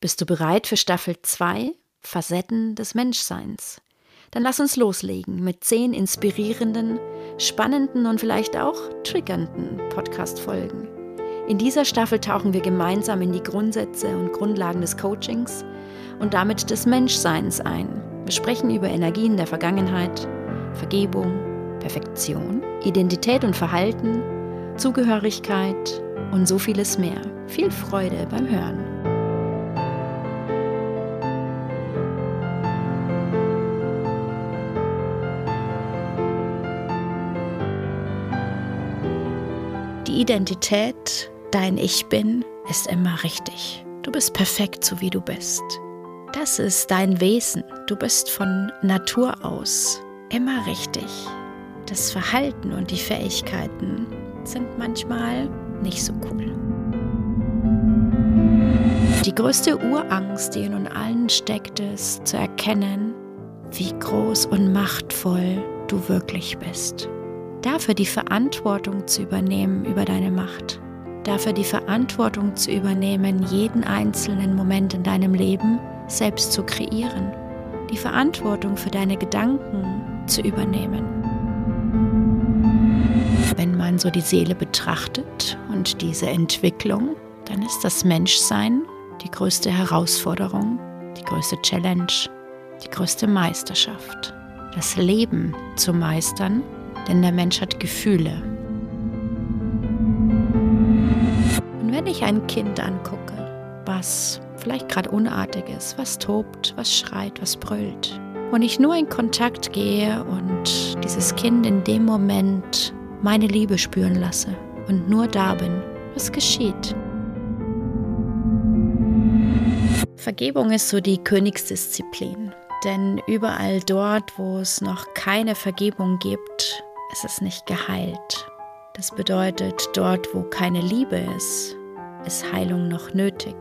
Bist du bereit für Staffel 2? Facetten des Menschseins. Dann lass uns loslegen mit zehn inspirierenden, spannenden und vielleicht auch triggernden Podcast-Folgen. In dieser Staffel tauchen wir gemeinsam in die Grundsätze und Grundlagen des Coachings und damit des Menschseins ein. Wir sprechen über Energien der Vergangenheit, Vergebung, Perfektion, Identität und Verhalten, Zugehörigkeit und so vieles mehr. Viel Freude beim Hören. Die Identität, dein Ich bin, ist immer richtig. Du bist perfekt, so wie du bist. Das ist dein Wesen. Du bist von Natur aus immer richtig. Das Verhalten und die Fähigkeiten sind manchmal nicht so cool. Die größte Urangst, die in uns allen steckt, ist zu erkennen, wie groß und machtvoll du wirklich bist. Dafür die Verantwortung zu übernehmen über deine Macht. Dafür die Verantwortung zu übernehmen, jeden einzelnen Moment in deinem Leben selbst zu kreieren. Die Verantwortung für deine Gedanken zu übernehmen. Wenn man so die Seele betrachtet und diese Entwicklung, dann ist das Menschsein die größte Herausforderung, die größte Challenge, die größte Meisterschaft. Das Leben zu meistern, denn der Mensch hat Gefühle. Und wenn ich ein Kind angucke, was vielleicht gerade unartig ist, was tobt, was schreit, was brüllt, und ich nur in Kontakt gehe und dieses Kind in dem Moment meine Liebe spüren lasse und nur da bin, was geschieht. Vergebung ist so die Königsdisziplin, denn überall dort, wo es noch keine Vergebung gibt, ist es nicht geheilt. Das bedeutet, dort, wo keine Liebe ist, ist Heilung noch nötig.